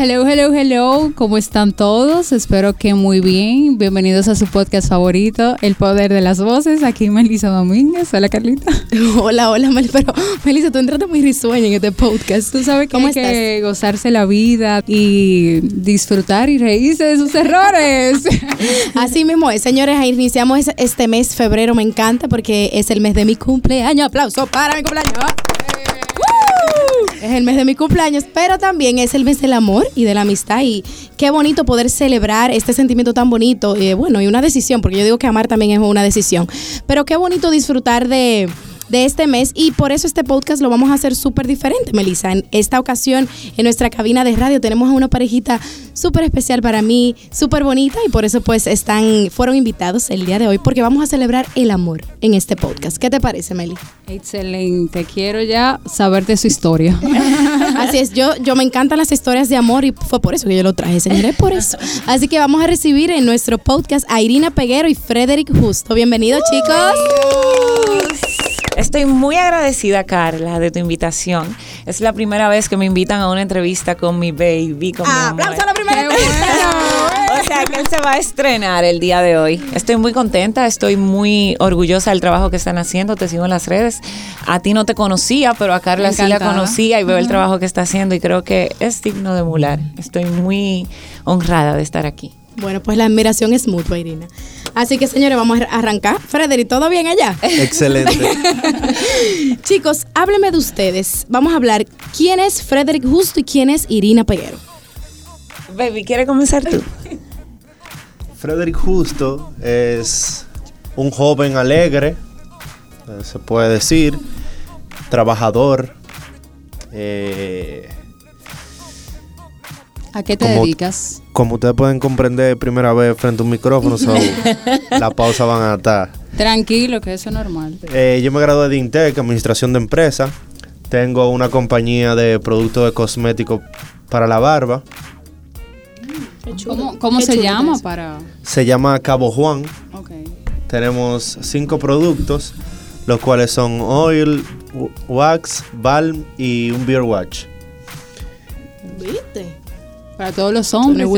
Hello, hello, hello. ¿Cómo están todos? Espero que muy bien. Bienvenidos a su podcast favorito, El Poder de las Voces. Aquí Melissa Domínguez. Hola, Carlita. Hola, hola, Mel. Pero, Melissa, tú entraste muy risueña en este podcast. Tú sabes que hay que gozarse la vida y disfrutar y reírse de sus errores. Así mismo es. Señores, iniciamos este mes, febrero. Me encanta porque es el mes de mi cumpleaños. Aplauso para mi cumpleaños. Es el mes de mi cumpleaños, pero también es el mes del amor y de la amistad. Y qué bonito poder celebrar este sentimiento tan bonito. Eh, bueno, y una decisión, porque yo digo que amar también es una decisión. Pero qué bonito disfrutar de de este mes y por eso este podcast lo vamos a hacer súper diferente, Melissa. En esta ocasión, en nuestra cabina de radio, tenemos a una parejita súper especial para mí, súper bonita y por eso pues están, fueron invitados el día de hoy porque vamos a celebrar el amor en este podcast. ¿Qué te parece, Meli? Excelente, quiero ya saber de su historia. Así es, yo, yo me encantan las historias de amor y fue por eso que yo lo traje, señores, por eso. Así que vamos a recibir en nuestro podcast a Irina Peguero y Frederick Justo. Bienvenidos, chicos. Estoy muy agradecida, Carla, de tu invitación. Es la primera vez que me invitan a una entrevista con mi baby, con ah, ¡Aplauso a la primera o sea que él se va a estrenar el día de hoy. Estoy muy contenta, estoy muy orgullosa del trabajo que están haciendo. Te sigo en las redes. A ti no te conocía, pero a Carla sí la conocía y veo el trabajo que está haciendo y creo que es digno de emular. Estoy muy honrada de estar aquí. Bueno, pues la admiración es mutua, Irina. Así que, señores, vamos a arrancar. Frederick, ¿todo bien allá? Excelente. Chicos, hábleme de ustedes. Vamos a hablar quién es Frederick Justo y quién es Irina Peguero. Baby, ¿quiere comenzar tú? Frederick Justo es un joven alegre, eh, se puede decir, trabajador, eh, ¿A qué te dedicas? Como ustedes pueden comprender, primera vez frente a un micrófono, la pausa van a estar. Tranquilo, que eso es normal. Eh, yo me gradué de INTEC, Administración de Empresa. Tengo una compañía de productos de cosméticos para la barba. ¿Cómo, se llama para...? Se llama Cabo Juan. Tenemos cinco productos, los cuales son oil, wax, balm y un beer watch. ¿Viste? Para todos los hombres.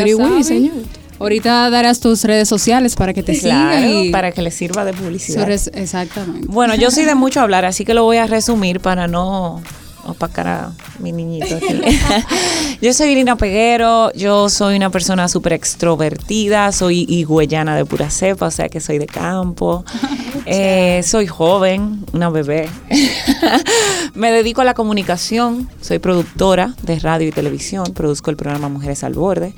señor. Ahorita darás tus redes sociales para que te sigan. para que les sirva de publicidad. exactamente. Bueno, yo soy de mucho hablar, así que lo voy a resumir para no opacar a mi niñito. yo soy Irina Peguero, yo soy una persona súper extrovertida, soy higüeyana de pura cepa, o sea que soy de campo. Eh, soy joven, una bebé. Me dedico a la comunicación, soy productora de radio y televisión, produzco el programa Mujeres al Borde.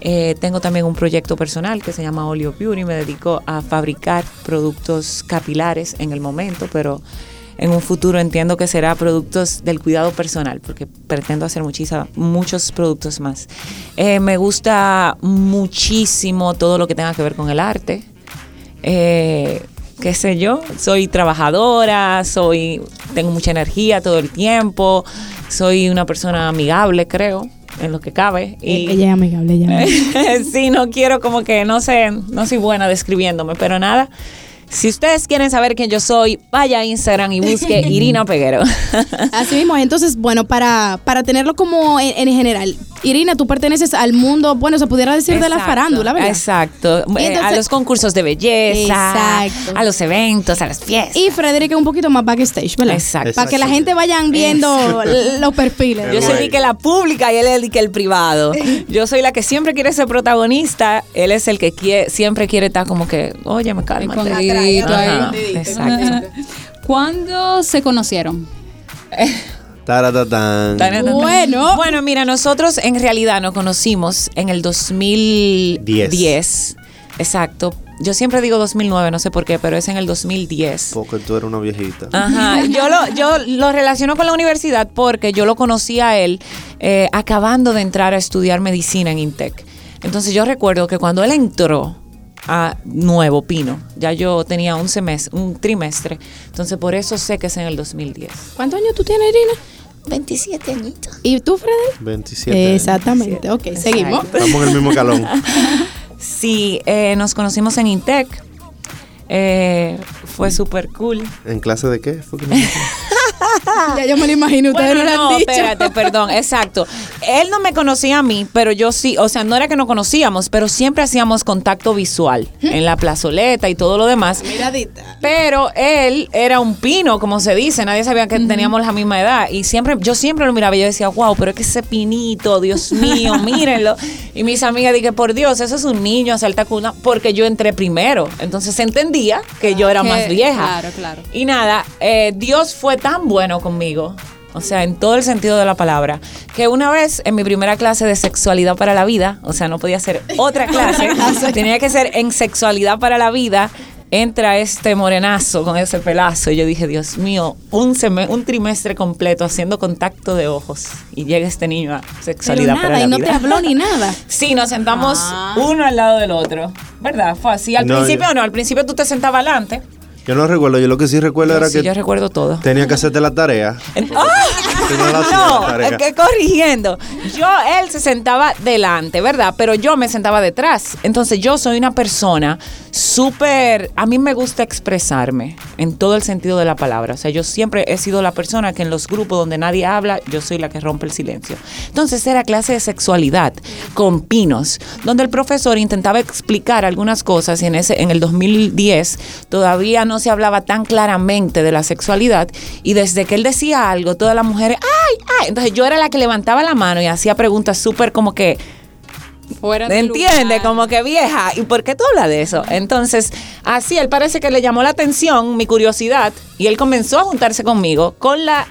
Eh, tengo también un proyecto personal que se llama Olio Beauty. Me dedico a fabricar productos capilares en el momento, pero en un futuro entiendo que será productos del cuidado personal, porque pretendo hacer muchos productos más. Eh, me gusta muchísimo todo lo que tenga que ver con el arte. Eh, qué sé yo, soy trabajadora, soy, tengo mucha energía todo el tiempo, soy una persona amigable, creo en lo que cabe. Y, ella es amigable, ella. sí, no quiero como que, no sé, no soy buena describiéndome, pero nada, si ustedes quieren saber quién yo soy, vaya a Instagram y busque Irina Peguero. Así mismo, entonces, bueno, para, para tenerlo como en, general, Irina, tú perteneces al mundo, bueno, se pudiera decir de la farándula, ¿verdad? Exacto, eh, a los concursos de belleza, a los eventos, a las fiestas. Y Frederick es un poquito más backstage, ¿verdad? Exacto. Para que la gente vayan viendo los perfiles. Yo soy que la pública y él es el que el privado. Yo soy la que siempre quiere ser protagonista, él es el que quiere, siempre quiere estar como que, oye, me calma. Exacto. ¿Cuándo se conocieron? Bueno. Bueno, mira, nosotros en realidad nos conocimos en el 2010. Exacto. Yo siempre digo 2009, no sé por qué, pero es en el 2010. Porque tú eres una viejita. Ajá. Yo lo, yo lo relaciono con la universidad porque yo lo conocí a él eh, acabando de entrar a estudiar medicina en INTEC. Entonces yo recuerdo que cuando él entró, a nuevo Pino. Ya yo tenía un semestre, un trimestre. Entonces por eso sé que es en el 2010. ¿Cuántos años tú tienes, Irina? 27 añitos. ¿Y tú, Freddy? 27. Exactamente. Ok, seguimos. Estamos en el mismo calón. sí, eh, nos conocimos en Intec. Eh, fue súper cool. ¿En clase de qué? ya yo me lo imagino, ustedes Bueno, no lo no, han dicho. espérate, perdón, exacto. Él no me conocía a mí, pero yo sí, o sea, no era que no conocíamos, pero siempre hacíamos contacto visual en la plazoleta y todo lo demás. Miradita. Pero él era un pino, como se dice, nadie sabía que teníamos la misma edad. Y siempre, yo siempre lo miraba y yo decía, wow, pero es que ese pinito, Dios mío, mírenlo. Y mis amigas dije, por Dios, eso es un niño, salta cuna, porque yo entré primero. Entonces se entendía que yo era Que- más vieja. claro, claro. Y nada, eh, Dios fue tan bueno conmigo. O sea, en todo el sentido de la palabra, que una vez en mi primera clase de sexualidad para la vida, o sea, no podía ser otra clase, tenía que ser en sexualidad para la vida, entra este morenazo con ese pelazo. Y yo dije, Dios mío, un, un trimestre completo haciendo contacto de ojos. Y llega este niño a Pero sexualidad para nada, la y no vida. te habló ni nada. Sí, nos sentamos Ah. uno al lado del otro. ¿Verdad? Fue así. Al No, principio yo- no, al principio tú te sentabas adelante. Yo no recuerdo, yo lo que sí recuerdo era Sí, que yo recuerdo todo. tenía que hacerte la tarea. Tú no es que corrigiendo. Yo, él se sentaba delante, ¿verdad? Pero yo me sentaba detrás. Entonces yo soy una persona súper... A mí me gusta expresarme en todo el sentido de la palabra. O sea, yo siempre he sido la persona que en los grupos donde nadie habla, yo soy la que rompe el silencio. Entonces era clase de sexualidad con pinos, donde el profesor intentaba explicar algunas cosas y en, ese, en el 2010 todavía no se hablaba tan claramente de la sexualidad y desde que él decía algo, todas las mujeres, ¡ay, ay! Entonces yo era la que levantaba la mano y hacía preguntas súper como que, Fuera de ¿entiende? lugar. Como que vieja, ¿y por qué tú hablas de eso? Entonces, así él parece que le llamó la atención mi curiosidad y él comenzó a juntarse conmigo con la,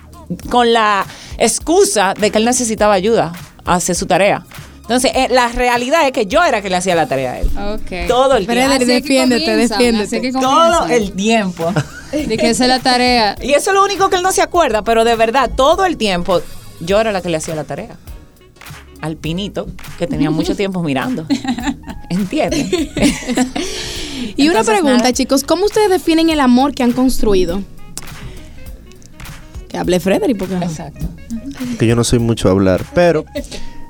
con la excusa de que él necesitaba ayuda a hacer su tarea. Entonces, eh, la realidad es que yo era que le hacía la tarea a él. Ok. Todo el tiempo. Que defiéndete, comienzan, defiéndete. Todo el tiempo. De que esa es la tarea. Y eso es lo único que él no se acuerda, pero de verdad, todo el tiempo yo era la que le hacía la tarea. Al pinito, que tenía mucho tiempo mirando. ¿Entiendes? Y una Entonces, pregunta, nada. chicos, ¿cómo ustedes definen el amor que han construido? Que hable Frederick, porque Exacto. que yo no soy mucho a hablar, pero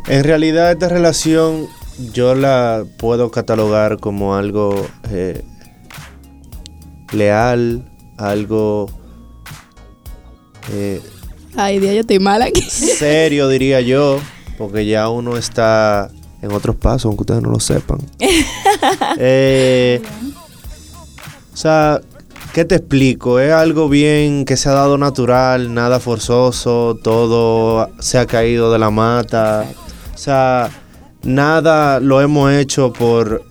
en realidad esta relación yo la puedo catalogar como algo eh, leal, algo eh, Ay, Dios, yo estoy mal aquí. serio, diría yo, porque ya uno está en otros pasos, aunque ustedes no lo sepan. Eh, o sea, ¿qué te explico? Es algo bien que se ha dado natural, nada forzoso, todo se ha caído de la mata. O sea, nada lo hemos hecho por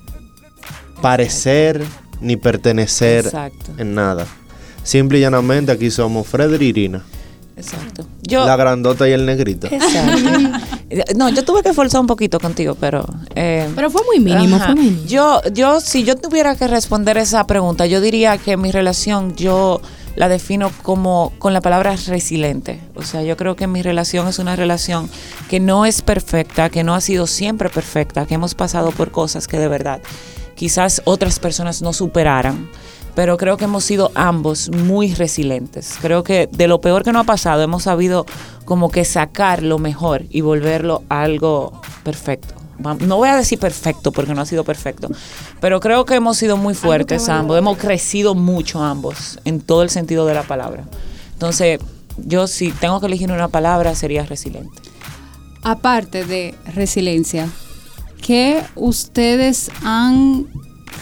parecer ni pertenecer Exacto. en nada. Simple y llanamente aquí somos Frederick y Irina. Exacto. Yo, La grandota y el negrito. Exacto. No, yo tuve que forzar un poquito contigo, pero... eh, Pero fue muy mínimo, fue mínimo. Yo, yo, si yo tuviera que responder esa pregunta, yo diría que mi relación yo la defino como con la palabra resiliente. O sea, yo creo que mi relación es una relación que no es perfecta, que no ha sido siempre perfecta, que hemos pasado por cosas que de verdad quizás otras personas no superaran. Pero creo que hemos sido ambos muy resilientes. Creo que de lo peor que nos ha pasado hemos sabido como que sacar lo mejor y volverlo a algo perfecto. No voy a decir perfecto porque no ha sido perfecto, pero creo que hemos sido muy fuertes ambos, hemos crecido mucho ambos en todo el sentido de la palabra. Entonces, yo si tengo que elegir una palabra sería resiliente. Aparte de resiliencia, ¿qué ustedes han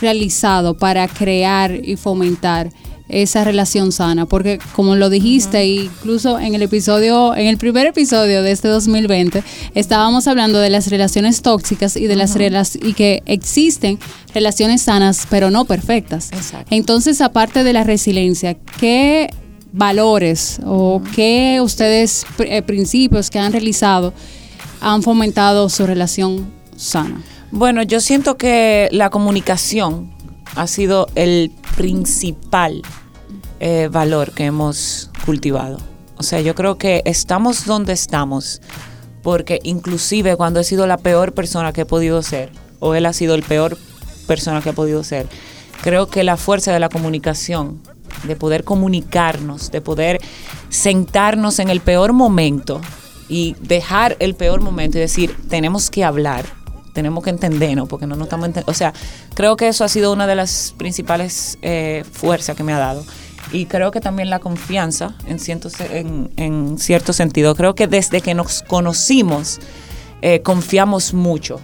realizado para crear y fomentar esa relación sana? Porque como lo dijiste, incluso en el episodio, en el primer episodio de este 2020, estábamos hablando de las relaciones tóxicas y de las relac- y que existen relaciones sanas, pero no perfectas. Exacto. Entonces, aparte de la resiliencia, ¿qué valores o qué ustedes eh, principios que han realizado han fomentado su relación sana? Bueno, yo siento que la comunicación ha sido el principal eh, valor que hemos cultivado. O sea, yo creo que estamos donde estamos porque inclusive cuando he sido la peor persona que he podido ser, o él ha sido el peor persona que ha podido ser, creo que la fuerza de la comunicación, de poder comunicarnos, de poder sentarnos en el peor momento y dejar el peor momento y decir, tenemos que hablar, tenemos que entendernos, porque no nos estamos entendiendo. O sea, creo que eso ha sido una de las principales eh, fuerzas que me ha dado. Y creo que también la confianza en cierto, en, cierto sentido. Creo que desde que nos conocimos eh, confiamos mucho.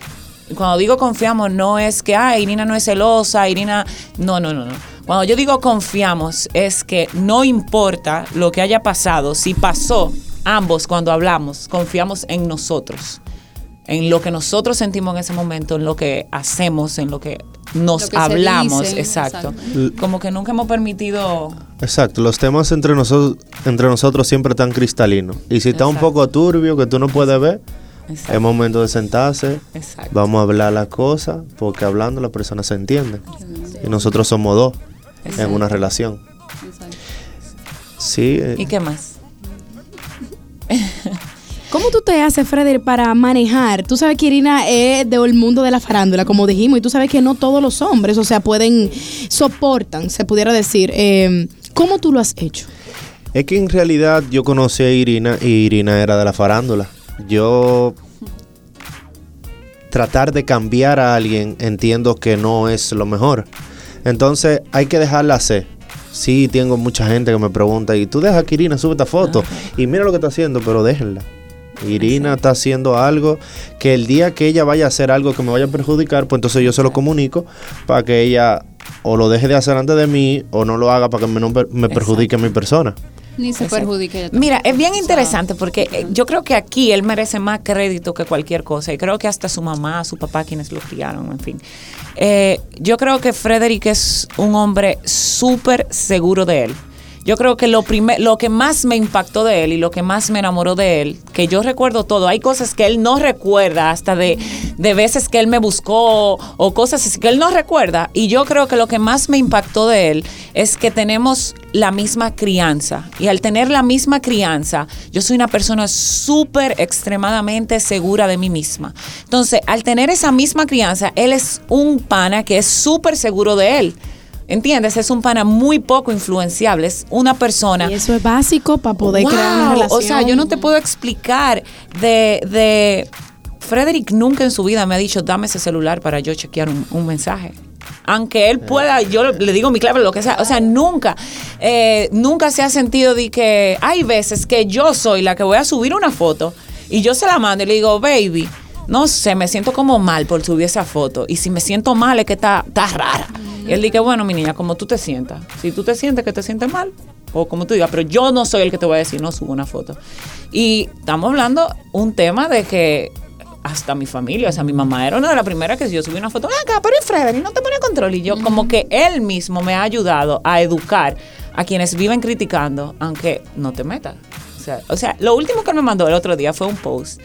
Cuando digo confiamos no es que, ah, Irina no es celosa, Irina... No, no, no, no. Cuando yo digo confiamos es que no importa lo que haya pasado, si pasó, ambos cuando hablamos, confiamos en nosotros en lo que nosotros sentimos en ese momento, en lo que hacemos, en lo que nos Lo que se hablamos, exacto. exacto. Como que nunca hemos permitido Exacto, los temas entre nosotros, entre nosotros siempre están cristalinos. Y si está un poco turbio que tú no puedes ver, Exacto. es momento de sentarse, Exacto. vamos a hablar las cosas, porque hablando las personas se entienden. Y nosotros somos dos en una relación. Exacto. Sí, eh, ¿Y qué más? ¿Cómo tú te haces, Frederick, para manejar? Tú sabes que Irina es del mundo de la farándula, como dijimos, y tú sabes que no todos los hombres, o sea, pueden, soportan, se pudiera decir. Eh, ¿Cómo tú lo has hecho? Es que en realidad yo conocí a Irina y Irina era de la farándula. Yo tratar de cambiar a alguien entiendo que no es lo mejor. Entonces hay que dejarla ser. Sí, tengo mucha gente que me pregunta, ¿y tú dejas que Irina sube esta foto? Y mira lo que está haciendo, pero déjenla. Irina está haciendo algo que el día que ella vaya a hacer algo que me vaya a perjudicar, pues entonces yo se lo comunico para que ella o lo deje de hacer antes de mí o no lo haga para que me, no me perjudique a mi persona. Ni se Exacto. perjudique. ella Mira, es bien interesante porque eh, yo creo que aquí él merece más crédito que cualquier cosa. Y creo que hasta su mamá, su papá, quienes lo criaron, en fin. Eh, yo creo que Frederick es un hombre súper seguro de él. Yo creo que lo, primer, lo que más me impactó de él y lo que más me enamoró de él, que yo recuerdo todo, hay cosas que él no recuerda, hasta de, de veces que él me buscó o cosas que él no recuerda. Y yo creo que lo que más me impactó de él es que tenemos la misma crianza. Y al tener la misma crianza, yo soy una persona súper extremadamente segura de mí misma. Entonces, al tener esa misma crianza, él es un pana que es súper seguro de él. ¿Entiendes? Es un pana muy poco influenciable. Es una persona Y eso es básico para poder crear una relación. O sea, yo no te puedo explicar de, de Frederick nunca en su vida me ha dicho, dame ese celular para yo chequear un, un mensaje. Aunque él pueda, yo le digo mi clave, lo que sea. O sea, nunca, eh, nunca se ha sentido de que hay veces que yo soy la que voy a subir una foto y yo se la mando y le digo, baby, no sé, me siento como mal por subir esa foto. Y si me siento mal es que está, está rara. Y él dice, bueno, mi niña, como tú te sientas. Si tú te sientes que te sientes mal, o como tú digas, pero yo no soy el que te voy a decir, no subo una foto. Y estamos hablando un tema de que hasta mi familia, o sea, mi mamá era una de las primeras que si yo subí una foto, "Ven acá, pero y Frederick, no te pone control. Y yo, como que él mismo me ha ayudado a educar a quienes viven criticando, aunque no te metas. O sea, o sea, lo último que él me mandó el otro día fue un post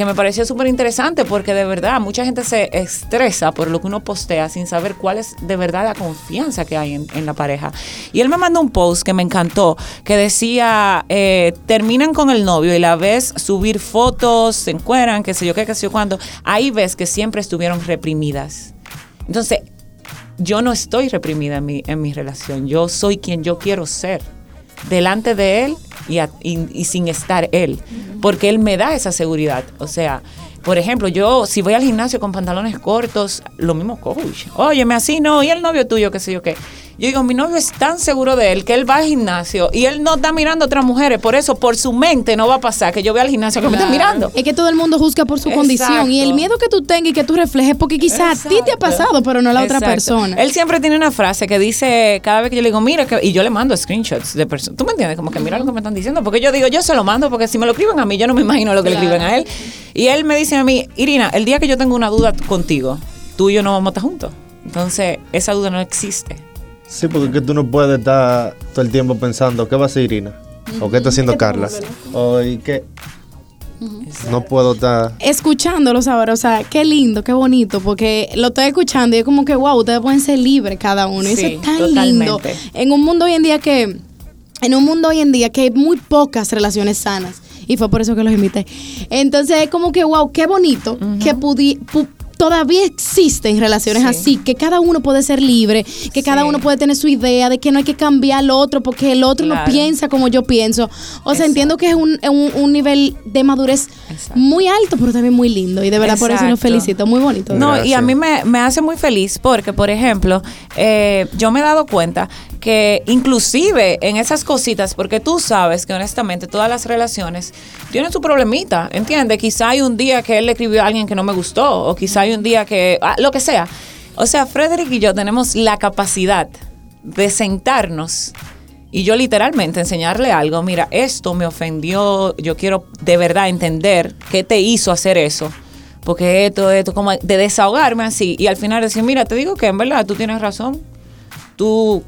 que me pareció súper interesante porque de verdad mucha gente se estresa por lo que uno postea sin saber cuál es de verdad la confianza que hay en, la pareja. Y él me mandó un post que me encantó, que decía, eh, terminan con el novio y la ves subir fotos, se encueran, qué sé yo qué, qué sé yo cuándo. Ahí ves que siempre estuvieron reprimidas. Entonces, yo no estoy reprimida en mi, en mi relación, yo soy quien yo quiero ser delante de él y, sin estar él, porque él me da esa seguridad. O sea, por ejemplo, yo si voy al gimnasio con pantalones cortos, lo mismo coach, óyeme así no, y el novio tuyo, qué sé yo qué. Yo digo, mi novio es tan seguro de él que él va al gimnasio y él no está mirando a otras mujeres, por eso por su mente no va a pasar que yo vea al gimnasio que me está mirando. Es que todo el mundo juzga por su Exacto. condición y el miedo que tú tengas y que tú reflejes, porque quizás a ti te ha pasado, pero no a la otra persona. Él siempre tiene una frase que dice, cada vez que yo le digo, mira, que, y yo le mando screenshots de personas. ¿Tú me entiendes? Como que mira lo que me están diciendo. Porque yo digo, yo se lo mando, porque si me lo escriben a mí, yo no me imagino lo que le escriben a él. Y él me dice a mí, Irina, el día que yo tengo una duda contigo, tú y yo no vamos a estar juntos. Entonces, esa duda no existe. Sí, porque es que tú no puedes estar todo el tiempo pensando, ¿qué va a hacer Irina? ¿O qué está haciendo Carla? ¿O y qué? No puedo estar... Escuchándolos ahora, o sea, qué lindo, qué bonito, porque lo estoy escuchando y es como que, wow, ustedes pueden ser libres cada uno. y eso es tan totalmente. lindo. En un mundo hoy en día que, en un mundo hoy en día que hay muy pocas relaciones sanas. Y fue por eso que los invité. Entonces es como que, wow, qué bonito que pudi- pu- todavía existen relaciones Sí. así, que cada uno puede ser libre, que cada uno puede tener su idea, de que no hay que cambiar al otro porque el otro no piensa como yo pienso. O sea, Exacto. entiendo que es un, un- un nivel de madurez muy alto, pero también muy lindo. Y de verdad por eso lo Exacto. felicito. Muy bonito. No, y a mí me, me hace muy feliz porque, por ejemplo, eh, yo me he dado cuenta que inclusive en esas cositas, porque tú sabes que honestamente todas las relaciones tienen su problemita, ¿entiendes? Quizá hay un día que él le escribió a alguien que no me gustó, o quizá hay un día que, ah, lo que sea. O sea, Frederick y yo tenemos la capacidad de sentarnos y yo literalmente enseñarle algo, mira, esto me ofendió, yo quiero de verdad entender qué te hizo hacer eso. Porque esto, esto, como de desahogarme así. Y al final decir, mira, te digo que en verdad tú tienes razón. Tú,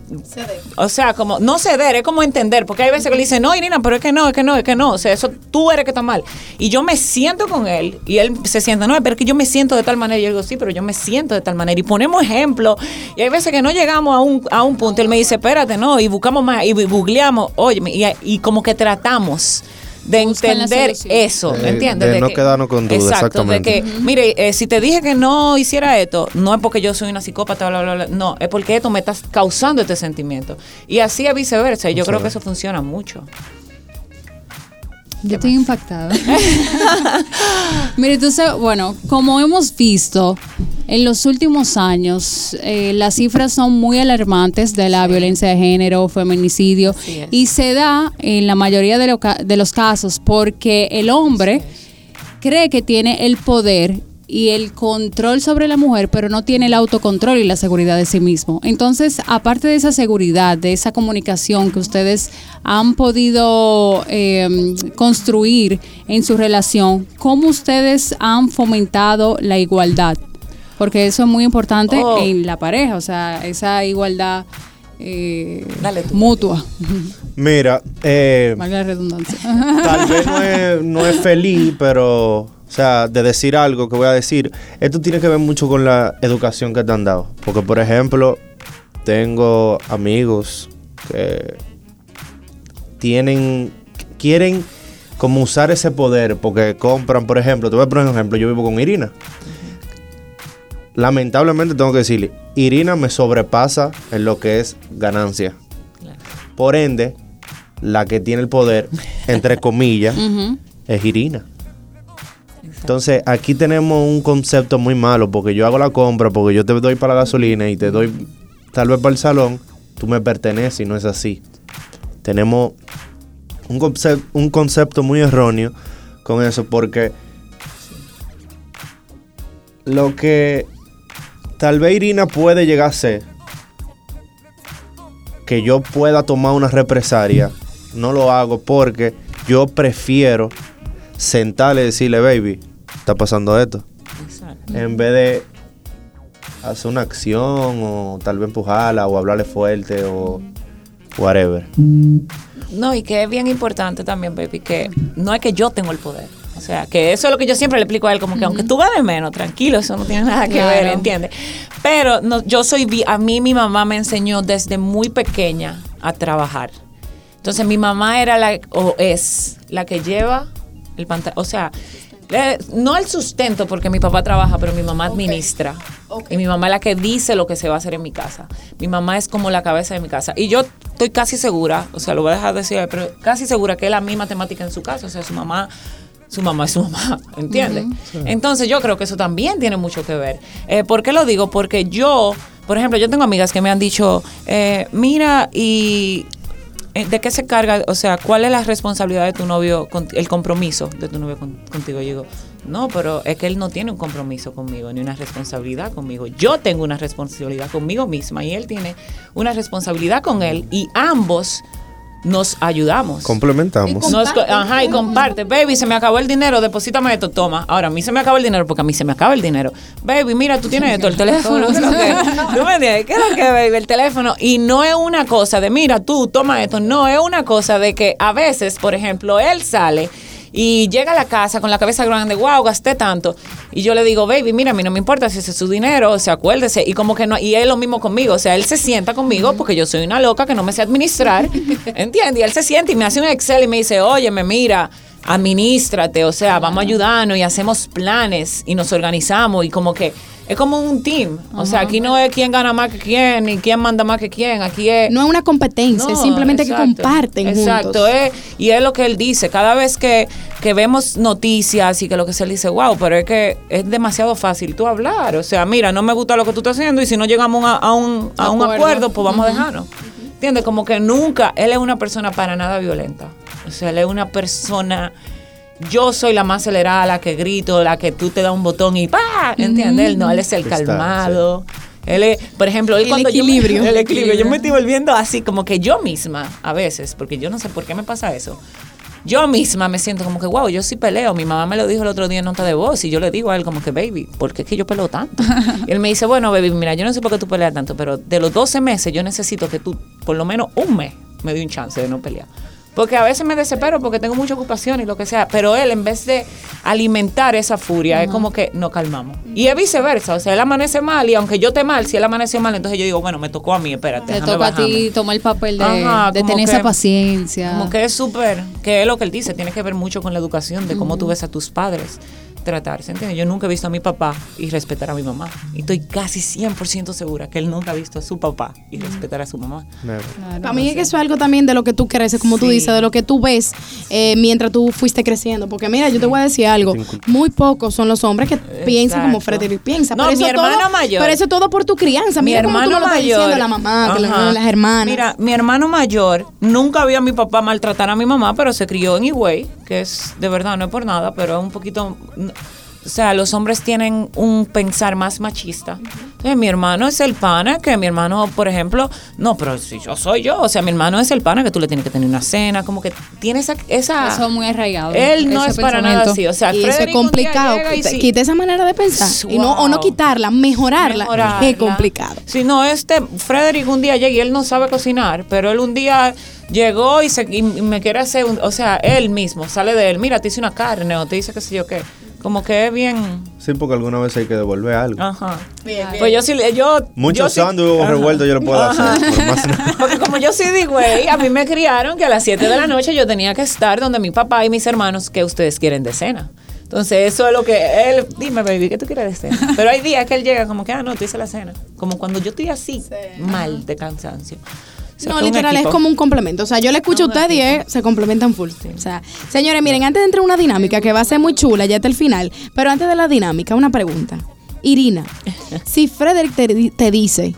o sea, como, no ceder, es como entender. Porque hay veces que le dicen, no, Irina, pero es que no, es que no, es que no. O sea, eso tú eres que está mal. Y yo me siento con él y él se siente, no, pero es que yo me siento de tal manera. Y yo digo, sí, pero yo me siento de tal manera. Y ponemos ejemplos. Y hay veces que no llegamos a un, a un punto. Él me dice, espérate, no, y buscamos más, y googleamos, oye, y, y como que tratamos de entender eso, De- ¿entiendes? de no quedarnos con dudas, Exacto, exactamente. de que, mire, eh, si te dije que no hiciera esto, no es porque yo soy una psicópata, bla, bla, bla, no, es porque esto me está causando este sentimiento. Y así es viceversa, y yo creo que eso funciona mucho. Yo estoy impactada. Mire, entonces, bueno, como hemos visto en los últimos años, eh, las cifras son muy alarmantes de la violencia de género, feminicidio, y se da en la mayoría de, lo de los casos porque el hombre cree que tiene el poder y el control sobre la mujer, pero no tiene el autocontrol y la seguridad de sí mismo. Entonces, aparte de esa seguridad, de esa comunicación que ustedes han podido eh, construir en su relación, ¿cómo ustedes han fomentado la igualdad? Porque eso es muy importante Oh. en la pareja, o sea, esa igualdad eh, Dale tú. mutua, Mira, eh, valga la redundancia. tal vez no es, no es feliz, pero, o sea, de decir algo que voy a decir, esto tiene que ver mucho con la educación que te han dado. Porque, por ejemplo, tengo amigos que tienen, quieren como usar ese poder porque compran, por ejemplo, te voy a poner un ejemplo, yo vivo con Irina. Lamentablemente tengo que decirle, Irina me sobrepasa en lo que es ganancia. Por ende, la que tiene el poder, entre comillas, es Irina. Entonces, aquí tenemos un concepto muy malo, porque yo hago la compra, porque yo te doy para la gasolina y te doy tal vez para el salón, tú me perteneces y no es así. Tenemos un, concep- un concepto muy erróneo con eso, porque lo que tal vez Irina puede llegar a ser, que yo pueda tomar una represalia, no lo hago porque yo prefiero sentarle y decirle, baby, está pasando esto. Exacto. En vez de hacer una acción o tal vez empujarla o hablarle fuerte o whatever. No, y que es bien importante también, baby, que no es que yo tengo el poder. O sea, que eso es lo que yo siempre le explico a él, como que aunque tú ganes menos, tranquilo, eso no tiene nada que Claro. ver, ¿entiendes? Pero no, yo soy, a mí mi mamá me enseñó desde muy pequeña a trabajar. Entonces mi mamá era la, o es, la que lleva el pantalón, o sea, eh, no el sustento porque mi papá trabaja, pero mi mamá administra. Y mi mamá es la que dice lo que se va a hacer en mi casa. Mi mamá es como la cabeza de mi casa. Y yo estoy casi segura, o sea, lo voy a dejar decir, pero casi segura que es la misma temática en su casa. O sea, su mamá, su mamá es su mamá, ¿entiendes? Entonces yo creo que eso también tiene mucho que ver. Eh, ¿Por qué lo digo? Porque yo, por ejemplo, yo tengo amigas que me han dicho, eh, mira, y ¿De qué se carga? O sea, ¿cuál es la responsabilidad de tu novio, con- el compromiso de tu novio con- contigo? Yo digo, no, pero es que él no tiene un compromiso conmigo, ni una responsabilidad conmigo. Yo tengo una responsabilidad conmigo misma y él tiene una responsabilidad con él y ambos nos ayudamos. Complementamos. Nos ajá, y comparte. Baby, se me acabó el dinero, deposítame esto, toma. Ahora, a mí se me acabó el dinero porque a mí se me acaba el dinero. Baby, mira, tú tienes esto, el teléfono. ¿Tú me entiendes? ¿Qué es lo que, baby? El teléfono. Y no es una cosa de, mira, tú, toma esto. No, es una cosa de que a veces, por ejemplo, él sale y llega a la casa con la cabeza grande, wow, gasté tanto. Y yo le digo, baby, mira, a mí no me importa si ese es su dinero, o sea, acuérdese. Y como que no, y es lo mismo conmigo, o sea, él se sienta conmigo porque yo soy una loca que no me sé administrar, ¿entiendes? Y él se sienta y me hace un Excel y me dice, óyeme, mira, administrate, o sea, vamos a ayudarnos y hacemos planes y nos organizamos y como que es como un team. O sea, aquí no es quién gana más que quién ni quién manda más que quién. Aquí es. No es una competencia, es simplemente que comparten Exacto, es- y es lo que él dice. Cada vez que, que vemos noticias y que lo que se le dice, wow, pero es que es demasiado fácil tú hablar. O sea, mira, no me gusta lo que tú estás haciendo y si no llegamos a, a un, a un Acuerdo. acuerdo, pues vamos a dejarnos. ¿Entiendes? Como que nunca, él es una persona para nada violenta. O sea, él es una persona... Yo soy la más acelerada, la que grito, la que tú te das un botón y ¡pa! ¿Entiendes? Él no, él es el Está, calmado. Él es, por ejemplo, él El cuando yo me- equilibrio. el equilibrio. Yo me estoy volviendo así, como que yo misma, a veces, porque yo no sé por qué me pasa eso. Yo misma me siento como que, wow, yo sí peleo. Mi mamá me lo dijo el otro día en nota de voz y yo le digo a él como que, baby, ¿por qué es que yo peleo tanto? y él me dice, bueno, baby, mira, yo no sé por qué tú peleas tanto, pero de los 12 meses yo necesito que tú, por lo menos un mes, me dé un chance de no pelear. Porque a veces me desespero porque tengo mucha ocupación y lo que sea. Pero él, en vez de alimentar esa furia, es como que nos calmamos. Y es viceversa. O sea, él amanece mal y aunque yo esté mal, si él amanece mal, entonces yo digo, bueno, me tocó a mí, espérate. Te toca a ti tomar el papel de, Ajá, de tener que- esa paciencia. Como que es súper, que es lo que él dice, tiene que ver mucho con la educación, de cómo tú ves a tus padres tratarse, ¿entiendes? Yo nunca he visto a mi papá y respetar a mi mamá. Y estoy casi 100% segura que él nunca ha visto a su papá y respetar a su mamá. Never. Claro. Para mí es que eso es algo también de lo que tú creces, como tú dices, de lo que tú ves eh, mientras tú fuiste creciendo. Porque mira, yo te voy a decir algo, muy pocos son los hombres que piensan como Frederick piensa. No, pero mi eso hermano todo, mayor. Pero eso todo por tu crianza. Mira cómo tú me lo estás diciendo la mamá, las hermanas. Mira, mi hermano mayor nunca vio a mi papá maltratar a mi mamá, pero se crió en Higüey, que es de verdad, no es por nada, pero es un poquito. O sea, los hombres tienen un pensar más machista. Entonces, mi hermano es el pana que mi hermano, por ejemplo, no, pero si yo soy yo, o sea, mi hermano es el pana que tú le tienes que tener una cena, como que tiene esa. esa Eso es muy arraigado. él no es para nada así. O sea, y eso es complicado. Quita- sí- Quita esa manera de pensar. Y no, o no quitarla, mejorarla. mejorarla. Es complicado. Sí, no, este, Frederick un día llega y él no sabe cocinar, pero él un día llegó y, se, y me quiere hacer, un- o sea, él mismo, sale de él, mira, te hice una carne o te dice qué sé yo qué. Como que es bien, Sí, porque alguna vez hay que devolver algo. ajá. Pues yo sí, yo... Muchos sí- sándwiches Ajá. revueltos yo lo puedo hacer. más nada. Porque como yo soy de güey, a mí me criaron que a las 7 de la noche yo tenía que estar donde mi papá y mis hermanos que ustedes quieren de cena. Entonces, eso es lo que él, dime, baby, ¿qué tú quieres de cena? Pero hay días que él llega como que, ah, no, te hice la cena. Como cuando yo estoy así, mal de cansancio. No, literal, es como un complemento. O sea, yo le escucho a Un usted y eh, se complementan full. O sea, señores, miren, antes de entrar a una dinámica que va a ser muy chula, ya está el final, pero antes de la dinámica, una pregunta. Irina, si Frederick te, di- te dice,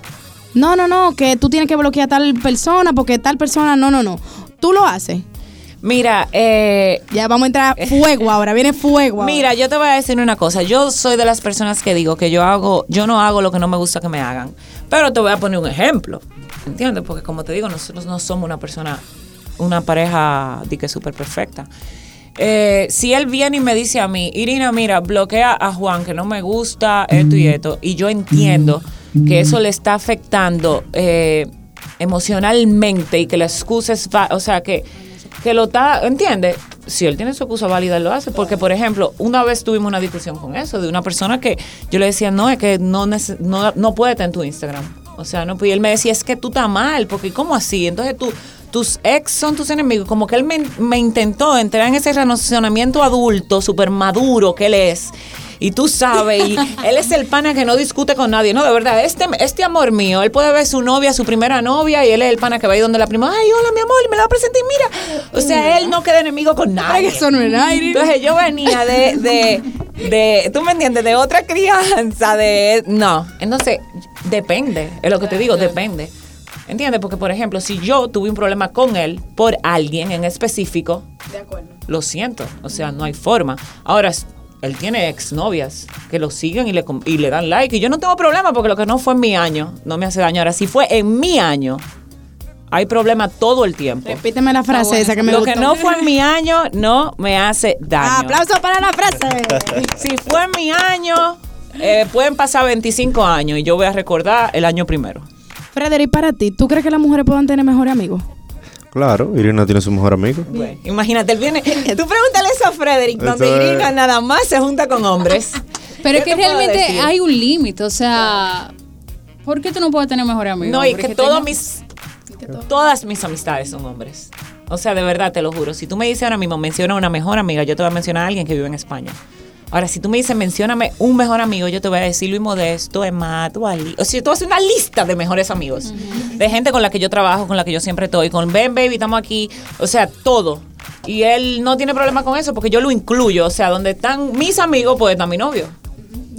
no, no, no, que tú tienes que bloquear a tal persona porque tal persona, no, no, no, tú lo haces. Mira, eh, Ya vamos a entrar a fuego ahora, viene fuego. ahora. Mira, yo te voy a decir una cosa. Yo soy de las personas que digo que yo hago, yo no hago lo que no me gusta que me hagan. Pero te voy a poner un ejemplo. ¿Entiendes? Porque como te digo, nosotros no somos una persona, una pareja de que súper perfecta. Eh, si él viene y me dice a mí, Irina, mira, bloquea a Juan, que no me gusta esto y esto, y yo entiendo que eso le está afectando eh, emocionalmente y que la excusa es, o sea, que, que lo está, ¿entiendes? Si él tiene su excusa válida, él lo hace. Porque, por ejemplo, una vez tuvimos una discusión con eso, de una persona que yo le decía, no, es que no, no, no puede estar en tu Instagram. O sea, no, y él me decía, es que tú estás mal, porque ¿cómo así? Entonces tú, tus ex son tus enemigos. Como que él me, me intentó entrar en ese relacionamiento adulto, súper maduro que él es. Y tú sabes, y él es el pana que no discute con nadie. No, de verdad, este, este amor mío, él puede ver su novia, su primera novia, y él es el pana que va ahí donde la prima, ay, hola, mi amor, me la presenté, y mira. O sea, él no queda enemigo con nadie. Ay, eso no nada, Irina. Entonces yo venía de, de, de, tú me entiendes, de otra crianza, de, no. Entonces, depende, es lo que te digo, depende. ¿Entiendes? Porque, por ejemplo, si yo tuve un problema con él por alguien en específico, lo siento, o sea, no hay forma. Ahora, él tiene exnovias que lo siguen y le, com- y le dan like, y yo no tengo problema porque lo que no fue en mi año no me hace daño. Ahora, si fue en mi año, hay problema todo el tiempo. Repíteme la frase bueno. esa que me Lo gustó. que no fue en mi año no me hace daño. Aplauso para la frase. Si fue en mi año, eh, pueden pasar 25 años y yo voy a recordar el año primero. Frederick, para ti, ¿tú crees que las mujeres puedan tener mejores amigos? Claro, Irina tiene su mejor amigo. Bueno, imagínate, él viene. Tú pregúntale eso a Frederick, donde Irina nada más se junta con hombres. Pero es ¿Qué que realmente decir? hay un límite, o sea, ¿por qué tú no puedes tener mejores amigos? No, y que tengo- todos mis. Todas mis amistades son hombres. O sea, de verdad, te lo juro. Si tú me dices ahora mismo, menciona una mejor amiga, yo te voy a mencionar a alguien que vive en España. Ahora, si tú me dices, mencióname un mejor amigo, yo te voy a decir Luis Modesto, Emma, Ali. O sea, tú haces una lista de mejores amigos. De gente con la que yo trabajo, con la que yo siempre estoy. Con Ben Baby, estamos aquí. O sea, todo. Y él no tiene problema con eso porque yo lo incluyo. O sea, donde están mis amigos, pues está mi novio.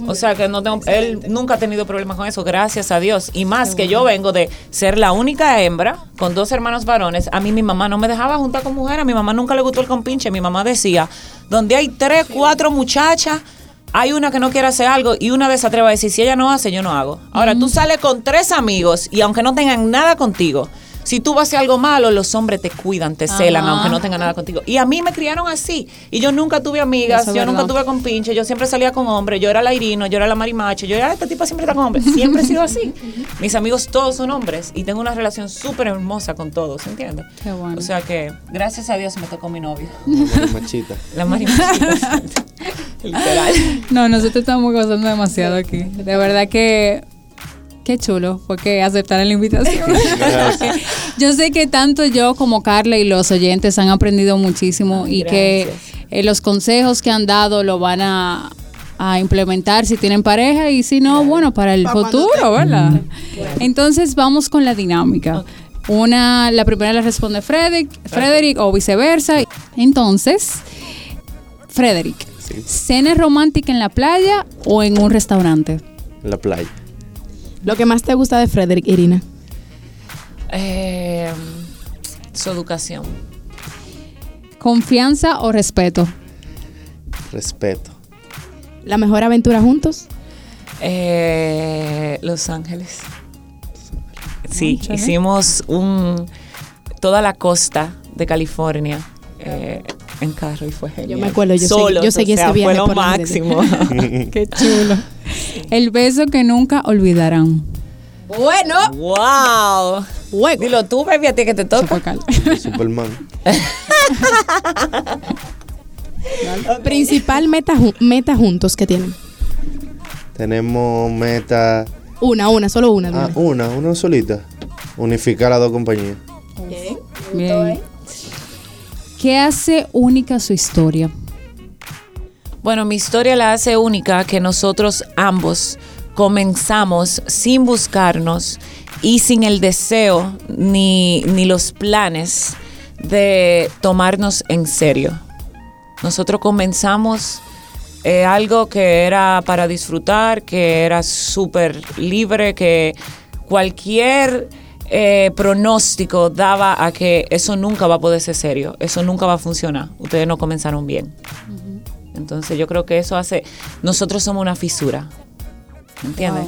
O sea que no tengo, él nunca ha tenido problemas con eso, gracias a Dios. Y más que yo vengo de ser la única hembra con dos hermanos varones. A mí mi mamá no me dejaba juntar con mujeres, a mi mamá nunca le gustó el compinche. Mi mamá decía, donde hay tres, cuatro muchachas, hay una que no quiere hacer algo y una de esas tres va a decir, si ella no hace, yo no hago. Ahora, tú sales con tres amigos y aunque no tengan nada contigo, si tú vas a hacer algo malo, los hombres te cuidan, te celan, Ajá. aunque no tengan nada contigo. Y a mí me criaron así. Y yo nunca tuve amigas, Eso yo nunca tuve con pinche, yo siempre salía con hombres, yo era la Irino, yo era la marimacho, yo era esta tipa siempre está con hombres. Siempre he sido así. Mis amigos todos son hombres y tengo una relación súper hermosa con todos, ¿entiendes? Qué bueno. O sea que, gracias a Dios me tocó mi novio. Machita. La marimachita. Literal. No, nosotros estamos gozando demasiado aquí. De verdad que qué chulo fue que aceptaran la invitación. Porque yo sé que tanto yo como Carla y los oyentes han aprendido muchísimo y que eh, los consejos que han dado lo van a, a implementar si tienen pareja y si no, bueno, para el futuro, ¿verdad? Entonces vamos con la dinámica. Una, la primera la responde Frederick, Frederick o viceversa. Entonces, Frederick, Sí. ¿cena romántica en la playa o en un restaurante? En la playa. Lo que más te gusta de Frederick, Irina. Eh, su educación. ¿Confianza o respeto? Respeto. La mejor aventura juntos. Eh, Los Ángeles. Sí, hicimos un toda la costa de California eh, en carro y fue genial. me acuerdo, yo yo seguí o sea, ese viaje fue lo máximo. Qué chulo. El beso que nunca olvidarán. Bueno, wow. Fuego. Dilo tú, baby, a ti que te toca. Superman. principal meta, meta juntos que tienen. Tenemos meta. Una, una, solo una. Ah, dime. una, una solita. Unificar las dos compañías. Bien. ¿Qué hace única su historia? Bueno, mi historia la hace única que nosotros ambos comenzamos sin buscarnos y sin el deseo ni, ni los planes de tomarnos en serio. Nosotros comenzamos eh, algo que era para disfrutar, que era súper libre, que cualquier eh, pronóstico daba a que eso nunca va a poder ser serio, eso nunca va a funcionar. Ustedes no comenzaron bien. Entonces yo creo que eso hace, nosotros somos una fisura, ¿entiendes?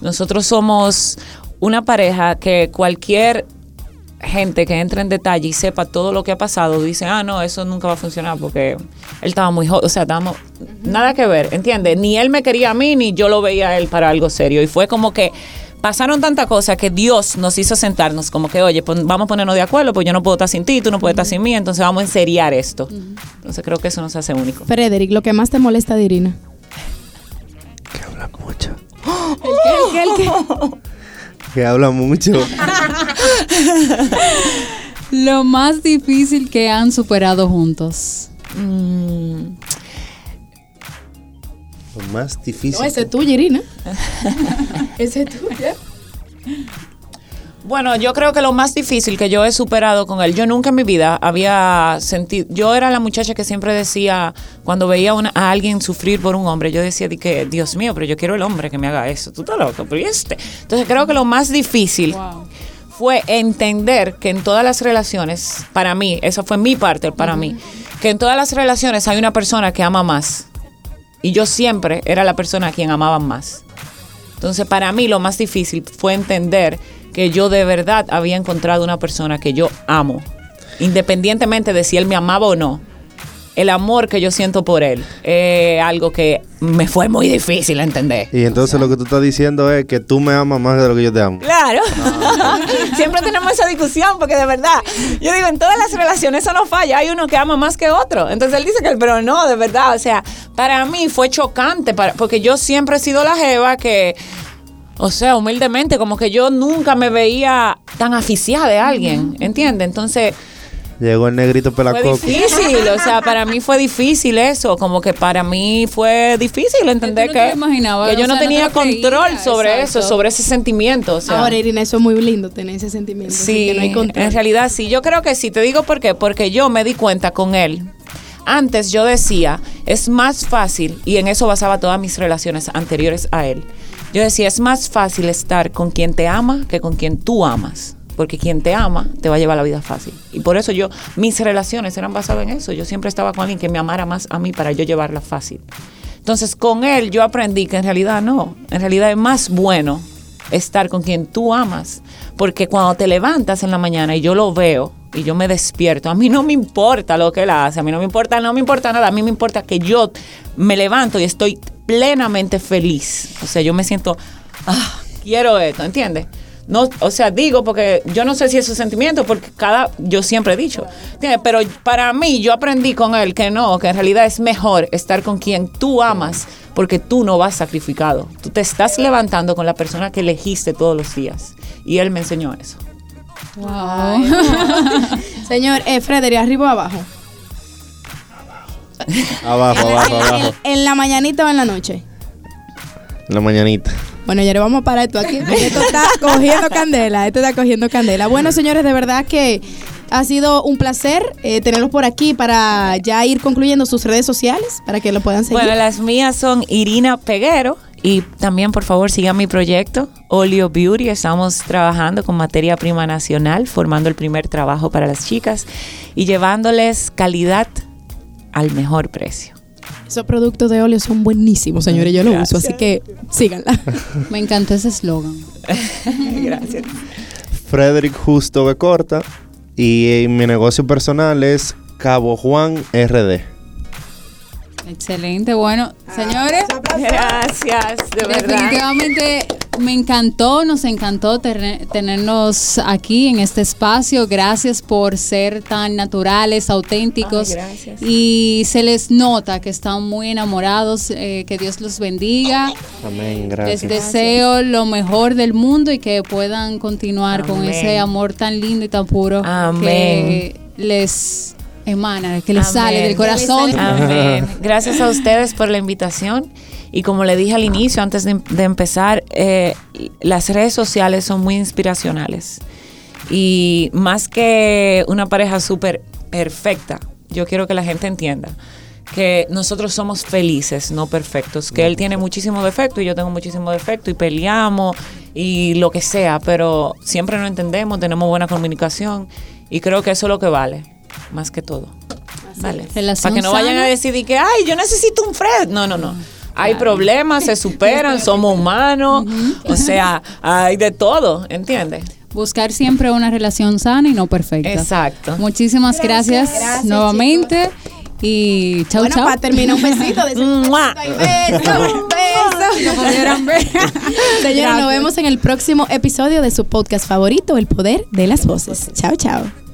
Nosotros somos una pareja que cualquier gente que entre en detalle y sepa todo lo que ha pasado, dice, ah, no, eso nunca va a funcionar porque él estaba muy joven, o sea, estábamos, nada que ver, ¿entiendes? Ni él me quería a mí, ni yo lo veía a él para algo serio. Y fue como que pasaron tantas cosas que Dios nos hizo sentarnos, como que, oye, vamos a ponernos de acuerdo, pues yo no puedo estar sin ti, tú no puedes estar sin mí, entonces vamos a enseriar esto. Entonces creo que eso nos hace único. Frederick, lo que más te molesta de Irina. Que habla mucho. ¿El qué, el qué, el qué? Que habla mucho. Lo más difícil que han superado juntos. Mm, más difícil. No, ese es tuyo, Irina. ese es tuyo. Bueno, yo creo que lo más difícil que yo he superado con él, yo nunca en mi vida había sentido, yo era la muchacha que siempre decía, cuando veía una- a alguien sufrir por un hombre, yo decía de que, Dios mío, pero yo quiero el hombre que me haga eso, tú estás loco, pero ¿y este? Entonces creo que lo más difícil fue entender que en todas las relaciones, para mí, esa fue mi parte, para mí, que en todas las relaciones hay una persona que ama más. Y yo siempre era la persona a quien amaban más. Entonces, para mí lo más difícil fue entender que yo de verdad había encontrado una persona que yo amo, independientemente de si él me amaba o no. El amor que yo siento por él es algo que me fue muy difícil entender. Y entonces lo que tú estás diciendo es que tú me amas más de lo que yo te amo. Claro. Siempre tenemos esa discusión porque de verdad, yo digo, en todas las relaciones eso no falla, hay uno que ama más que otro. Entonces él dice que, pero no, de verdad, o sea, para mí fue chocante para- porque yo siempre he sido la jeva que, o sea, humildemente, como que yo nunca me veía tan aficiada de alguien, ¿entiendes? Entonces, Llegó el negrito Fue pelacoco. difícil, o sea, para mí fue difícil eso, como que para mí fue difícil entender que, yo no sea, tenía control sobre exacto. eso, sobre ese sentimiento. O sea, Ahora, Irina, eso es muy lindo tener ese sentimiento. Sí, que no hay control. en realidad sí. Yo creo que sí. Te digo por qué. Porque yo me di cuenta con él. Antes yo decía, es más fácil, y en eso basaba todas mis relaciones anteriores a él. Yo decía, es más fácil estar con quien te ama que con quien tú amas. Porque quien te ama te va a llevar la vida fácil. Y por eso yo, mis relaciones eran basadas en eso. Yo siempre estaba con alguien que me amara más a mí para yo llevarla fácil. Entonces con él yo aprendí que en realidad no. En realidad es más bueno estar con quien tú amas. Porque cuando te levantas en la mañana y yo lo veo y yo me despierto, a mí no me importa lo que él hace, a mí no me importa, no me importa nada, a mí me importa que yo me levanto y estoy plenamente feliz. O sea, yo me siento, ah, quiero esto, ¿entiendes? No, o sea, digo porque yo no sé si esos sentimientos, porque cada, yo siempre he dicho, ¿entiendes? pero para mí yo aprendí con él que no, que en realidad es mejor estar con quien tú amas, porque tú no vas sacrificado. Tú te estás levantando con la persona que elegiste todos los días. Y él me enseñó eso. Wow. Señor, eh, Frederick, ¿arriba o abajo? Abajo, abajo, abajo. En, en la mañanita o en la noche? En la mañanita. Bueno, ya le vamos a parar esto aquí. Esto está cogiendo candela. Esto está cogiendo candela. Bueno, señores, de verdad que ha sido un placer eh, tenerlos por aquí para ya ir concluyendo sus redes sociales para que lo puedan seguir. Bueno, las mías son Irina Peguero. Y también, por favor, sigan mi proyecto, Olio Beauty. Estamos trabajando con materia prima nacional, formando el primer trabajo para las chicas y llevándoles calidad al mejor precio. Esos productos de óleo son buenísimos, señores. Yo los uso, así que síganla. Me encantó ese eslogan. Gracias. Frederick Justo Becorta. Y mi negocio personal es Cabo Juan RD. Excelente. Bueno, señores. Gracias, de verdad. Definitivamente me encantó, nos encantó tener- tenernos aquí en este espacio. Gracias por ser tan naturales, auténticos. Ay, gracias. Y se les nota que están muy enamorados. eh, que Dios los bendiga. Amén, Les gracias. deseo lo mejor del mundo y que puedan continuar con ese amor tan lindo y tan puro Amén. que les emana, que les sale del corazón. Amén. Gracias a ustedes por la invitación. Y como le dije al inicio, antes de, de empezar, eh, las redes sociales son muy inspiracionales. Y más que una pareja súper perfecta, yo quiero que la gente entienda que nosotros somos felices, no perfectos. Que él tiene muchísimo defecto y yo tengo muchísimo defecto y peleamos y lo que sea, pero siempre nos entendemos, tenemos buena comunicación y creo que eso es lo que vale, más que todo. Vale. Relación Para que no vayan sana. a decir y que, ay, yo necesito un Fred. No, no, no. Hay problemas, se superan, somos humanos, o sea, hay de todo, ¿entiendes? Buscar siempre una relación sana y no perfecta. Exacto. Muchísimas gracias, Gracias, nuevamente. Y chau, bueno, chau. para terminar, un besito. De Mua. beso, beso. Señora, nos vemos en el próximo episodio de su podcast favorito, El Poder de las Voces. Chao, chao.